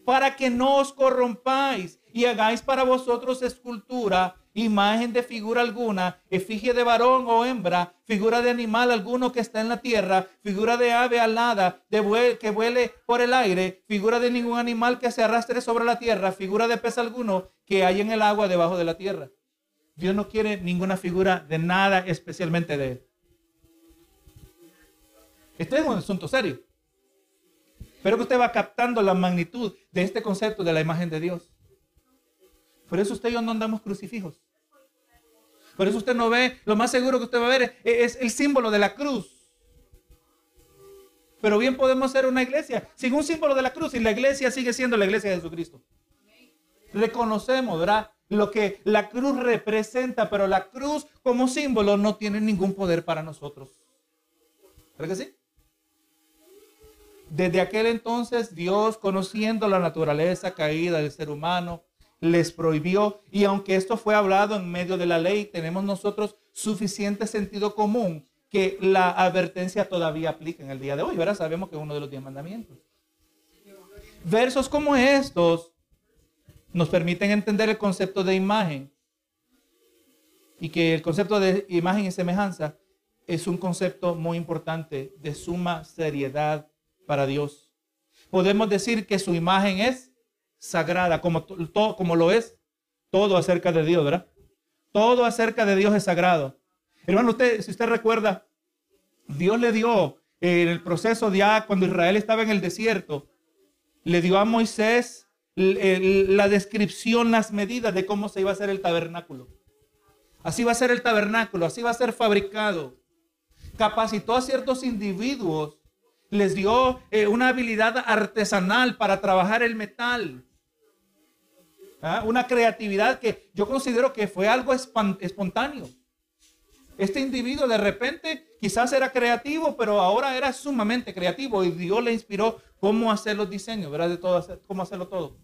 Para que no os corrompáis y hagáis para vosotros escultura, imagen de figura alguna, efigie de varón o hembra, figura de animal alguno que está en la tierra, figura de ave alada de que vuele por el aire, figura de ningún animal que se arrastre sobre la tierra, figura de pez alguno que hay en el agua debajo de la tierra. Dios no quiere ninguna figura de nada, especialmente de Él. Este es un asunto serio. Pero que usted va captando la magnitud de este concepto de la imagen de Dios. Por eso usted y yo no andamos crucifijos. Por eso usted no ve, lo más seguro que usted va a ver es, el símbolo de la cruz. Pero bien podemos ser una iglesia sin un símbolo de la cruz y la iglesia sigue siendo la iglesia de Jesucristo. Reconocemos, ¿verdad? Lo que la cruz representa, pero la cruz como símbolo no tiene ningún poder para nosotros. ¿Verdad que sí? Desde aquel entonces Dios, conociendo la naturaleza caída del ser humano, les prohibió, y aunque esto fue hablado en medio de la ley, tenemos nosotros suficiente sentido común que la advertencia todavía aplica en el día de hoy. Ahora sabemos que es uno de los diez mandamientos. Versos como estos nos permiten entender el concepto de imagen y que el concepto de imagen y semejanza es un concepto muy importante de suma seriedad para Dios. Podemos decir que su imagen es sagrada, como, como lo es todo acerca de Dios, ¿verdad? Todo acerca de Dios es sagrado. Hermano, usted, si usted recuerda, Dios le dio en el proceso ya cuando Israel estaba en el desierto, le dio a Moisés la descripción, las medidas de cómo se iba a hacer el tabernáculo. Así va a ser el tabernáculo, así va a ser fabricado. Capacitó a ciertos individuos, les dio eh, una habilidad artesanal para trabajar el metal. ¿Ah? Una creatividad que yo considero que fue algo espontáneo. Este individuo de repente quizás era creativo, pero ahora era sumamente creativo y Dios le inspiró cómo hacer los diseños, ¿verdad? De todo, cómo hacerlo todo.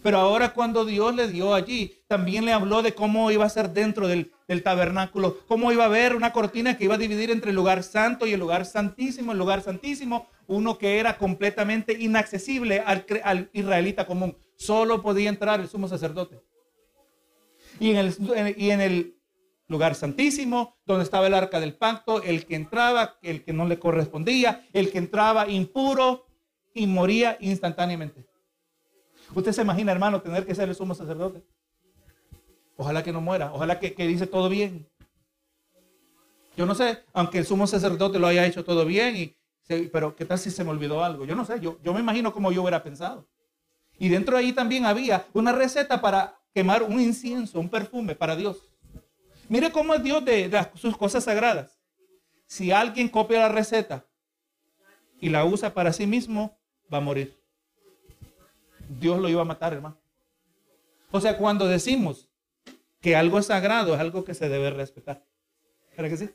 Pero ahora cuando Dios le dio allí, también le habló de cómo iba a ser dentro del, tabernáculo, cómo iba a haber una cortina que iba a dividir entre el lugar santo y el lugar santísimo, el lugar santísimo, uno que era completamente inaccesible al, israelita común. Solo podía entrar el sumo sacerdote. Y en el lugar santísimo, donde estaba el arca del pacto, el que entraba, el que no le correspondía, el que entraba impuro y moría instantáneamente. Usted se imagina, hermano, tener que ser el sumo sacerdote. Ojalá que no muera, ojalá que, dice todo bien. Yo no sé, aunque el sumo sacerdote lo haya hecho todo bien, y pero ¿qué tal si se me olvidó algo? Yo no sé, yo, yo me imagino cómo yo hubiera pensado. Y dentro de ahí también había una receta para quemar un incienso, un perfume para Dios. Mire cómo es Dios de, sus cosas sagradas. Si alguien copia la receta y la usa para sí mismo, va a morir. Dios lo iba a matar, hermano. O sea, cuando decimos que algo es sagrado, es algo que se debe respetar. ¿Verdad que sí?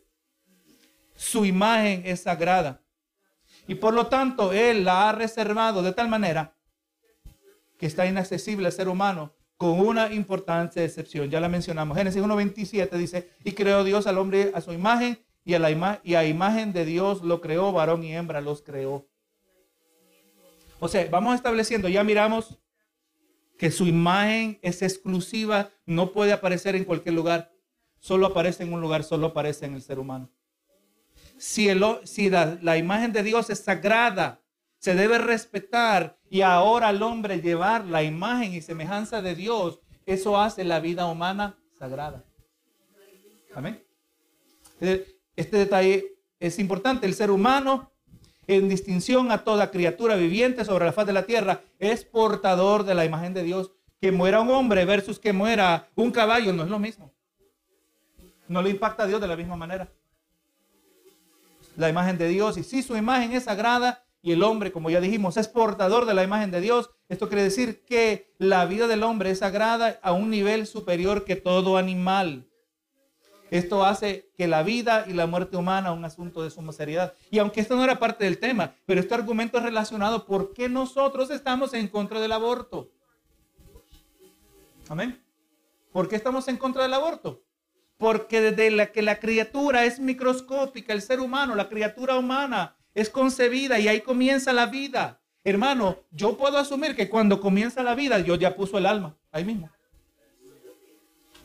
Su imagen es sagrada. Y por lo tanto, Él la ha reservado de tal manera que está inaccesible al ser humano con una importante excepción. Ya la mencionamos. Génesis 1.27 dice, y creó Dios al hombre a su imagen y a, la imagen de Dios lo creó, varón y hembra los creó. O sea, vamos estableciendo, ya miramos que su imagen es exclusiva, no puede aparecer en cualquier lugar, solo aparece en un lugar, solo aparece en el ser humano. Si, la imagen de Dios es sagrada, se debe respetar y ahora al hombre llevar la imagen y semejanza de Dios, eso hace la vida humana sagrada. Amén. Este detalle es importante. El ser humano, en distinción a toda criatura viviente sobre la faz de la tierra, es portador de la imagen de Dios. Que muera un hombre versus que muera un caballo no es lo mismo. No le impacta a Dios de la misma manera. La imagen de Dios, y si su imagen es sagrada, y el hombre, como ya dijimos, es portador de la imagen de Dios. Esto quiere decir que la vida del hombre es sagrada a un nivel superior que todo animal. Esto hace que la vida y la muerte humana un asunto de suma seriedad. Y aunque esto no era parte del tema, pero este argumento es relacionado por qué nosotros estamos en contra del aborto. Amén. ¿Por qué estamos en contra del aborto? Porque desde la que la criatura es microscópica, el ser humano, la criatura humana, es concebida y ahí comienza la vida. Hermano, yo puedo asumir que cuando comienza la vida, Dios ya puso el alma, ahí mismo.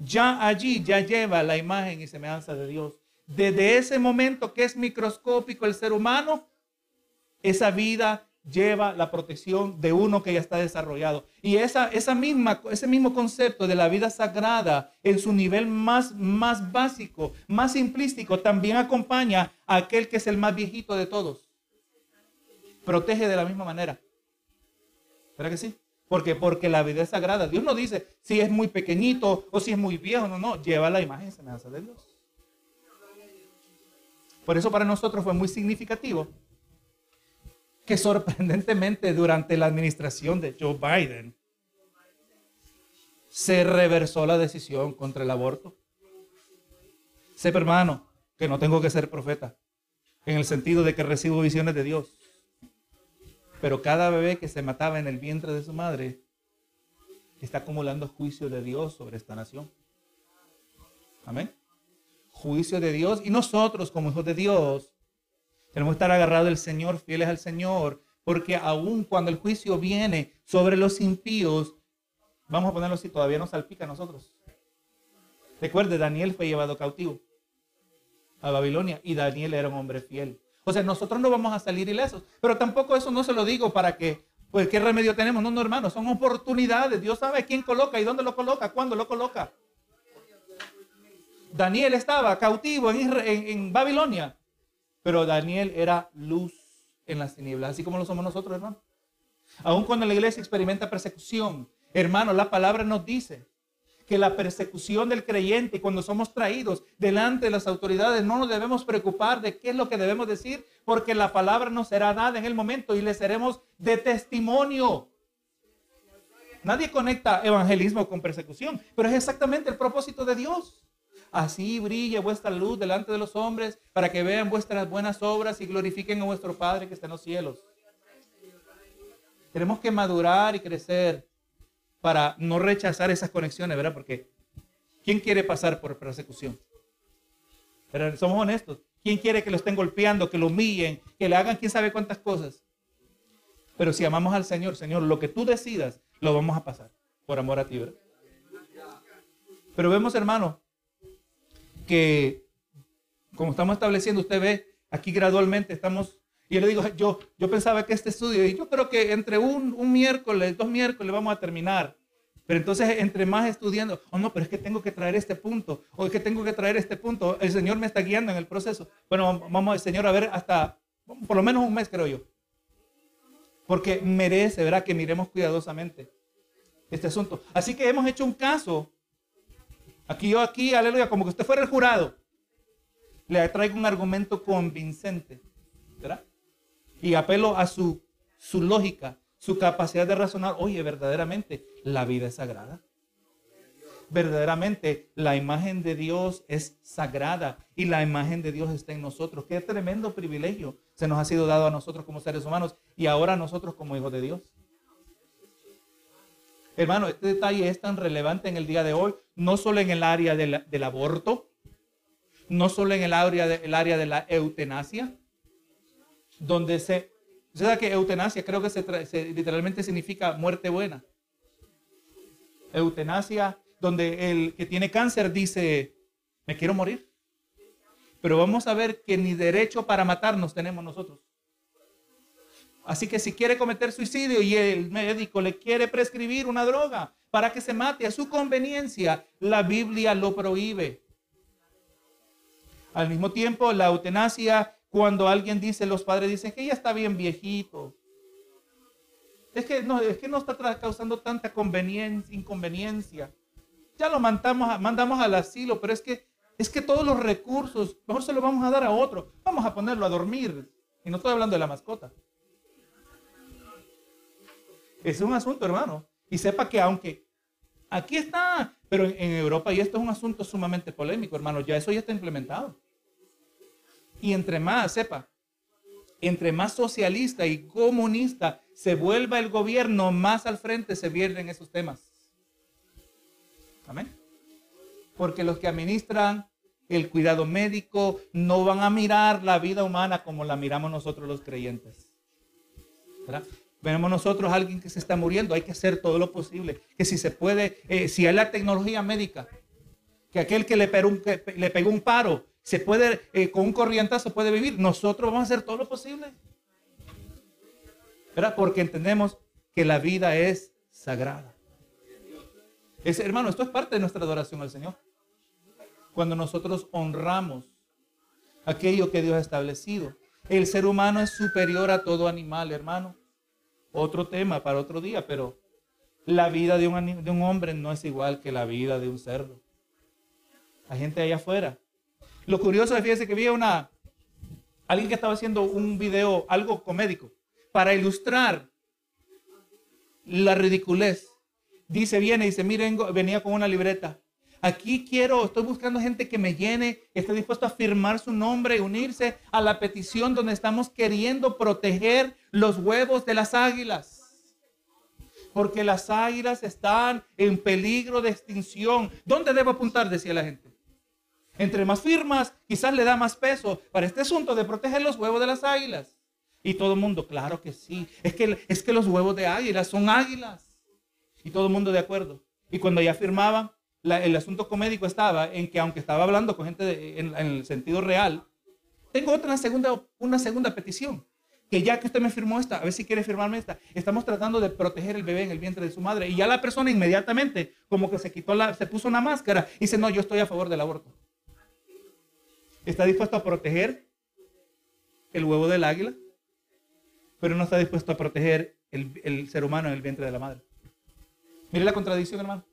Ya allí, ya lleva la imagen y semejanza de Dios. Desde ese momento que es microscópico el ser humano, esa vida lleva la protección de uno que ya está desarrollado. Y esa, esa misma, ese mismo concepto de la vida sagrada en su nivel más, más básico, más simplístico, también acompaña a aquel que es el más viejito de todos. Protege de la misma manera. ¿Verdad que sí? Porque, porque la vida es sagrada. Dios no dice si es muy pequeñito o si es muy viejo. No, no. Lleva la imagen semejanza de Dios. Por eso para nosotros fue muy significativo que sorprendentemente durante la administración de Joe Biden se reversó la decisión contra el aborto. Sé, hermano, que no tengo que ser profeta, en el sentido de que recibo visiones de Dios. Pero cada bebé que se mataba en el vientre de su madre está acumulando juicio de Dios sobre esta nación. Amén. Juicio de Dios. Y nosotros, como hijos de Dios, tenemos que estar agarrados del Señor, fieles al Señor, porque aun cuando el juicio viene sobre los impíos, vamos a ponerlo así, todavía nos salpica a nosotros. Recuerde, Daniel fue llevado cautivo a Babilonia y Daniel era un hombre fiel. O sea, nosotros no vamos a salir ilesos, pero tampoco eso no se lo digo para que, pues, ¿qué remedio tenemos? No, no, hermano, son oportunidades. Dios sabe quién coloca y dónde lo coloca, cuándo lo coloca. Daniel estaba cautivo en, en Babilonia pero Daniel era luz en las tinieblas, así como lo somos nosotros, hermano. Aun cuando la iglesia experimenta persecución, hermano, la palabra nos dice que la persecución del creyente, cuando somos traídos delante de las autoridades, no nos debemos preocupar de qué es lo que debemos decir, porque la palabra no será dada en el momento y le seremos de testimonio. Nadie conecta evangelismo con persecución, pero es exactamente el propósito de Dios. Así brille vuestra luz delante de los hombres para que vean vuestras buenas obras y glorifiquen a vuestro Padre que está en los cielos. Tenemos que madurar y crecer para no rechazar esas conexiones, ¿verdad? Porque ¿quién quiere pasar por persecución? Pero somos honestos. ¿Quién quiere que lo estén golpeando, que lo humillen, que le hagan quién sabe cuántas cosas? Pero si amamos al Señor, Señor, lo que tú decidas, lo vamos a pasar por amor a ti, ¿verdad? Pero vemos, hermano, que, como estamos estableciendo, usted ve aquí gradualmente estamos, y yo le digo, yo, yo pensaba que este estudio, y yo creo que entre un, un miércoles, dos miércoles vamos a terminar. Pero entonces, entre más estudiando, oh no, pero es que tengo que traer este punto, o es que tengo que traer este punto, el Señor me está guiando en el proceso. Bueno, vamos al Señor a ver hasta, por lo menos un mes, creo yo. Porque merece, ¿verdad? Que miremos cuidadosamente este asunto. Así que hemos hecho un caso Aquí yo, aquí, aleluya, como que usted fuera el jurado. Le traigo un argumento convincente, ¿verdad? Y apelo a su, su lógica, su capacidad de razonar. Oye, verdaderamente, la vida es sagrada. Verdaderamente, la imagen de Dios es sagrada y la imagen de Dios está en nosotros. Qué tremendo privilegio se nos ha sido dado a nosotros como seres humanos y ahora a nosotros como hijos de Dios. Hermano, este detalle es tan relevante en el día de hoy, no solo en el área del, aborto, no solo en el área, de, área de la eutanasia, donde se... ¿Sabes que eutanasia creo que se, se, literalmente significa muerte buena? Eutanasia, donde el que tiene cáncer dice, me quiero morir. Pero vamos a ver que ni derecho para matarnos tenemos nosotros. Así que si quiere cometer suicidio y el médico le quiere prescribir una droga para que se mate a su conveniencia, la Biblia lo prohíbe. Al mismo tiempo, la eutanasia, cuando alguien dice, los padres dicen que ya está bien viejito. Es que no, es que no está causando tanta conveniencia, inconveniencia. Ya lo mandamos, mandamos al asilo, pero es que, es que todos los recursos, mejor se los vamos a dar a otro. Vamos a ponerlo a dormir. Y no estoy hablando de la mascota. Es un asunto, hermano. Y sepa que aunque aquí está, pero en, Europa, y esto es un asunto sumamente polémico, hermano, ya eso ya está implementado. Y entre más, sepa, entre más socialista y comunista se vuelva el gobierno, más al frente se vierden esos temas. Amén. Porque los que administran el cuidado médico no van a mirar la vida humana como la miramos nosotros los creyentes. ¿verdad? Vemos nosotros a alguien que se está muriendo, hay que hacer todo lo posible. Que si se puede, eh, si hay la tecnología médica, que aquel que le pegó un, paro, se puede, eh, con un corrientazo puede vivir, nosotros vamos a hacer todo lo posible. ¿Verdad? Porque entendemos que la vida es sagrada. Hermano, esto es parte de nuestra adoración al Señor. Cuando nosotros honramos aquello que Dios ha establecido. El ser humano es superior a todo animal, hermano otro tema para otro día, pero la vida de un, de un hombre no es igual que la vida de un cerdo. Hay gente allá afuera. Lo curioso es, fíjese que vi una, alguien que estaba haciendo un video, algo comédico, para ilustrar la ridiculez. Dice, viene, dice, miren, venía con una libreta. Aquí quiero, estoy buscando gente que me llene, esté dispuesto a firmar su nombre y unirse a la petición donde estamos queriendo proteger los huevos de las águilas. Porque las águilas están en peligro de extinción. ¿Dónde debo apuntar? Decía la gente. Entre más firmas, quizás le da más peso para este asunto de proteger los huevos de las águilas. Y todo el mundo, claro que sí. Es que, es que los huevos de águilas son águilas. Y todo el mundo de acuerdo. Y cuando ya firmaban, el asunto comédico estaba en que aunque estaba hablando con gente en, el sentido real, tengo otra segunda, una segunda petición. Que ya que usted me firmó esta, a ver si quiere firmarme esta, estamos tratando de proteger el bebé en el vientre de su madre. Y ya la persona inmediatamente como que se quitó la, se puso una máscara y dice, no, yo estoy a favor del aborto. Está dispuesto a proteger el huevo del águila, pero no está dispuesto a proteger el, el ser humano en el vientre de la madre. Mire la contradicción, hermano.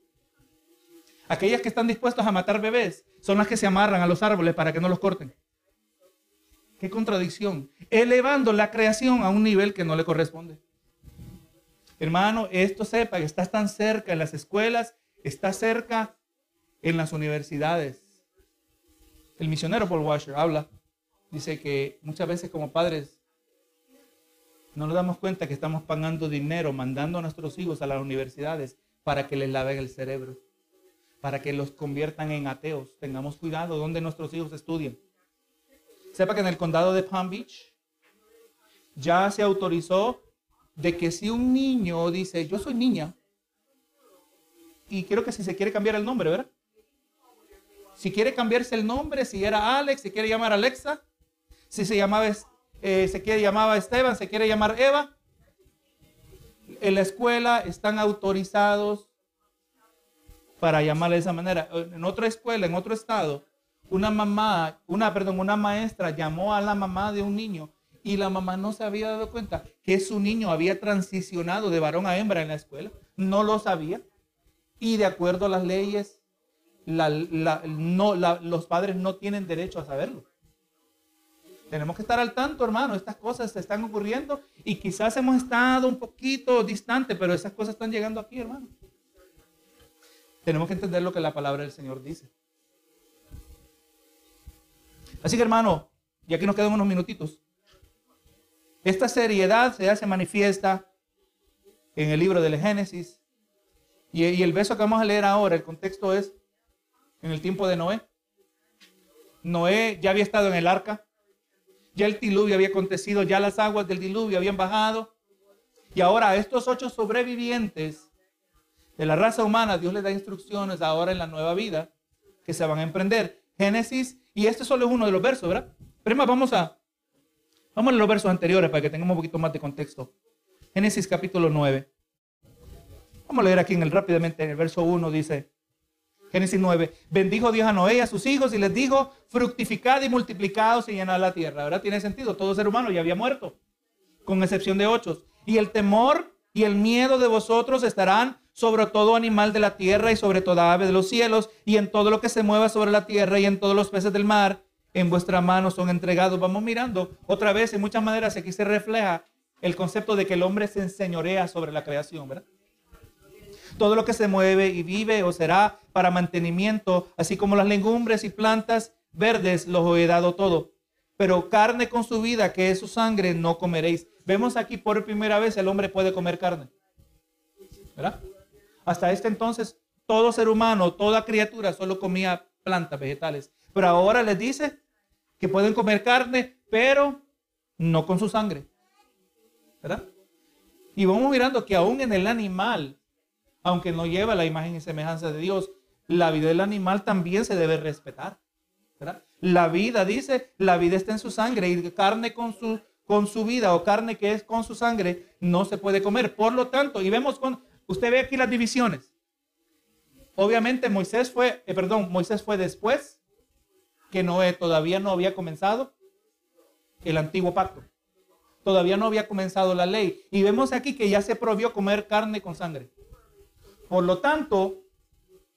Aquellas que están dispuestas a matar bebés son las que se amarran a los árboles para que no los corten. Qué contradicción. Elevando la creación a un nivel que no le corresponde. Hermano, esto sepa que está tan cerca en las escuelas, está cerca en las universidades. El misionero Paul Washer habla, dice que muchas veces como padres no nos damos cuenta que estamos pagando dinero, mandando a nuestros hijos a las universidades para que les laven el cerebro para que los conviertan en ateos. Tengamos cuidado donde nuestros hijos estudien. Sepa que en el condado de Palm Beach ya se autorizó de que si un niño dice, yo soy niña, y quiero que si se quiere cambiar el nombre, ¿verdad? Si quiere cambiarse el nombre, si era Alex, si quiere llamar Alexa, si se llamaba, eh, se quiere llamar Esteban, se quiere llamar Eva, en la escuela están autorizados para llamarle de esa manera. En otra escuela, en otro estado, una mamá, una, perdón, una maestra llamó a la mamá de un niño y la mamá no se había dado cuenta que su niño había transicionado de varón a hembra en la escuela. No lo sabía. Y de acuerdo a las leyes, los padres no tienen derecho a saberlo. Tenemos que estar al tanto, hermano. Estas cosas se están ocurriendo y quizás hemos estado un poquito distante, pero esas cosas están llegando aquí, hermano. Tenemos que entender lo que la palabra del Señor dice. Así que hermano, y aquí nos quedan unos minutitos. Esta seriedad se hace manifiesta en el libro del Génesis, Y, el verso que vamos a leer ahora, el contexto es en el tiempo de Noé. Noé ya había estado en el arca, ya el diluvio había acontecido, ya las aguas del diluvio habían bajado. Y ahora estos ocho sobrevivientes de la raza humana, Dios les da instrucciones ahora en la nueva vida que se van a emprender. Génesis, y este solo es uno de los versos, ¿verdad? Pero más, vamos a, vamos a los versos anteriores para que tengamos un poquito más de contexto. Génesis capítulo 9. Vamos a leer aquí en el, rápidamente en el verso 1 dice, Génesis 9, bendijo Dios a Noé y a sus hijos y les dijo, fructificad y multiplicados y llenad la tierra. Ahora tiene sentido, todo ser humano ya había muerto, con excepción de ocho. Y el temor y el miedo de vosotros estarán sobre todo animal de la tierra y sobre toda ave de los cielos y en todo lo que se mueva sobre la tierra y en todos los peces del mar. En vuestra mano son entregados. Vamos mirando otra vez, en muchas maneras aquí se refleja el concepto de que el hombre se enseñorea sobre la creación, ¿verdad? Todo lo que se mueve y vive o será para mantenimiento, así como las legumbres y plantas verdes, los he dado todo. Pero carne con su vida, que es su sangre, no comeréis. Vemos aquí por primera vez el hombre puede comer carne. ¿Verdad? Hasta este entonces, todo ser humano, toda criatura solo comía plantas, vegetales. Pero ahora les dice que pueden comer carne, pero no con su sangre. ¿Verdad? Y vamos mirando que aún en el animal aunque no lleva la imagen y semejanza de Dios, la vida del animal también se debe respetar. La vida, dice, la vida está en su sangre y carne con su, con su vida o carne que es con su sangre no se puede comer. Por lo tanto, y vemos con, usted ve aquí las divisiones. Obviamente Moisés fue, eh, perdón, Moisés fue después que Noé todavía no había comenzado el antiguo pacto. Todavía no había comenzado la ley. Y vemos aquí que ya se prohibió comer carne con sangre. Por lo tanto,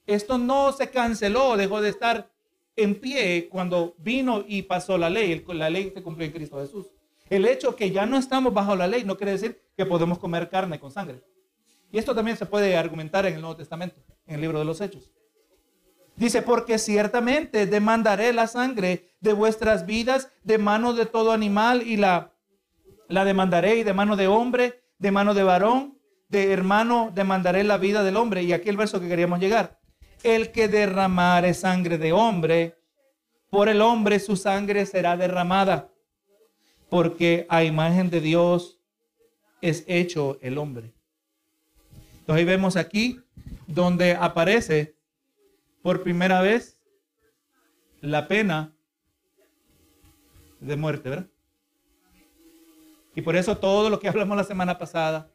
esto no se canceló, dejó de estar en pie cuando vino y pasó la ley. La ley se cumplió en Cristo Jesús. El hecho que ya no estamos bajo la ley no quiere decir que podemos comer carne con sangre. Y esto también se puede argumentar en el Nuevo Testamento, en el libro de los Hechos. Dice, porque ciertamente demandaré la sangre de vuestras vidas de mano de todo animal y la, la demandaré y de mano de hombre, de mano de varón, de hermano demandaré la vida del hombre. Y aquí el verso que queríamos llegar. El que derramare sangre de hombre, por el hombre su sangre será derramada, porque a imagen de Dios es hecho el hombre. Entonces ahí vemos aquí donde aparece por primera vez la pena de muerte, ¿verdad? Y por eso todo lo que hablamos la semana pasada,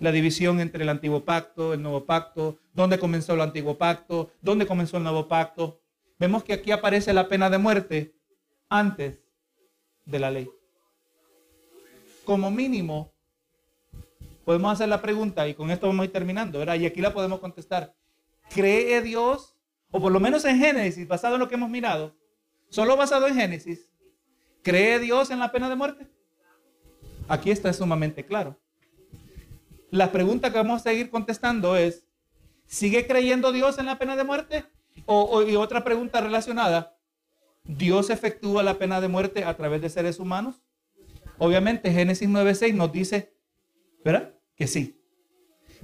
la división entre el antiguo pacto, el nuevo pacto, dónde comenzó el antiguo pacto, dónde comenzó el nuevo pacto. Vemos que aquí aparece la pena de muerte antes de la ley. Como mínimo, podemos hacer la pregunta y con esto vamos a ir terminando, ¿verdad? Y aquí la podemos contestar. ¿Cree Dios, o por lo menos en Génesis, basado en lo que hemos mirado, solo basado en Génesis, ¿cree Dios en la pena de muerte? Aquí está sumamente claro. La pregunta que vamos a seguir contestando es, ¿sigue creyendo Dios en la pena de muerte? O, y otra pregunta relacionada, ¿Dios efectúa la pena de muerte a través de seres humanos? Obviamente Génesis 9.6 nos dice, ¿verdad? Que sí.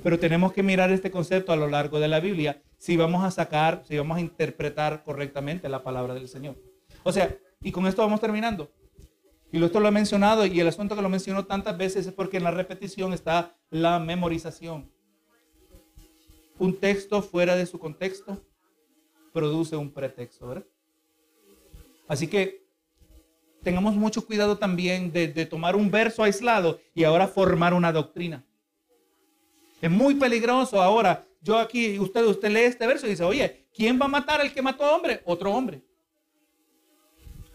Pero tenemos que mirar este concepto a lo largo de la Biblia si vamos a sacar, si vamos a interpretar correctamente la palabra del Señor. O sea, y con esto vamos terminando. Y esto lo he mencionado y el asunto que lo menciono tantas veces es porque en la repetición está la memorización. Un texto fuera de su contexto produce un pretexto, ¿verdad? Así que tengamos mucho cuidado también de, de, tomar un verso aislado y ahora formar una doctrina. Es muy peligroso ahora. Yo aquí, usted, usted lee este verso y dice, oye, ¿quién va a matar al que mató a hombre? Otro hombre.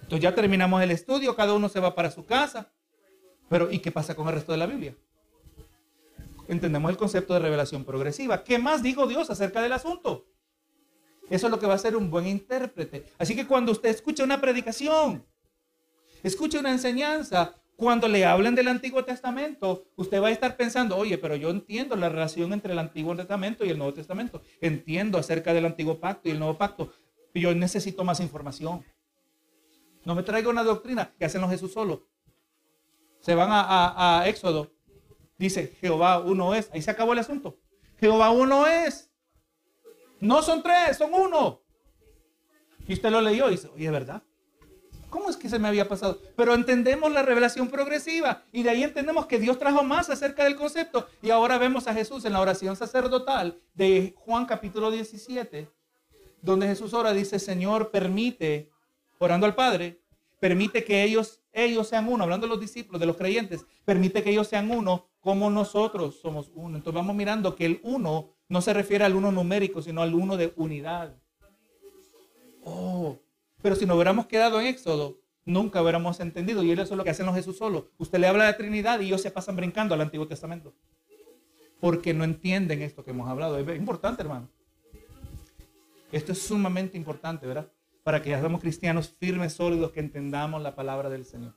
Entonces ya terminamos el estudio, cada uno se va para su casa. Pero ¿y qué pasa con el resto de la Biblia? Entendemos el concepto de revelación progresiva. ¿Qué más dijo Dios acerca del asunto? Eso es lo que va a ser un buen intérprete. Así que cuando usted escucha una predicación, escucha una enseñanza, cuando le hablen del Antiguo Testamento, usted va a estar pensando, oye, pero yo entiendo la relación entre el Antiguo Testamento y el Nuevo Testamento. Entiendo acerca del Antiguo Pacto y el Nuevo Pacto. Yo necesito más información. No me traiga una doctrina que hacen los Jesús solo. Se van a, Éxodo. Dice Jehová uno es. Ahí se acabó el asunto. Jehová uno es. No son tres, son uno. Y usted lo leyó y dice, oye, ¿es verdad? ¿Cómo es que se me había pasado? Pero entendemos la revelación progresiva y de ahí entendemos que Dios trajo más acerca del concepto. Y ahora vemos a Jesús en la oración sacerdotal de Juan capítulo 17, donde Jesús ora, dice, Señor, permite, orando al Padre, permite que ellos, ellos sean uno, hablando de los discípulos, de los creyentes, permite que ellos sean uno como nosotros somos uno. Entonces vamos mirando que el uno no se refiere al uno numérico, sino al uno de unidad. Oh, pero si no hubiéramos quedado en Éxodo, nunca hubiéramos entendido. Y eso es lo que hacen los Jesús solo. Usted le habla de Trinidad y ellos se pasan brincando al Antiguo Testamento. Porque no entienden esto que hemos hablado. Es importante, hermano. Esto es sumamente importante, ¿verdad? Para que seamos cristianos firmes, sólidos, que entendamos la palabra del Señor.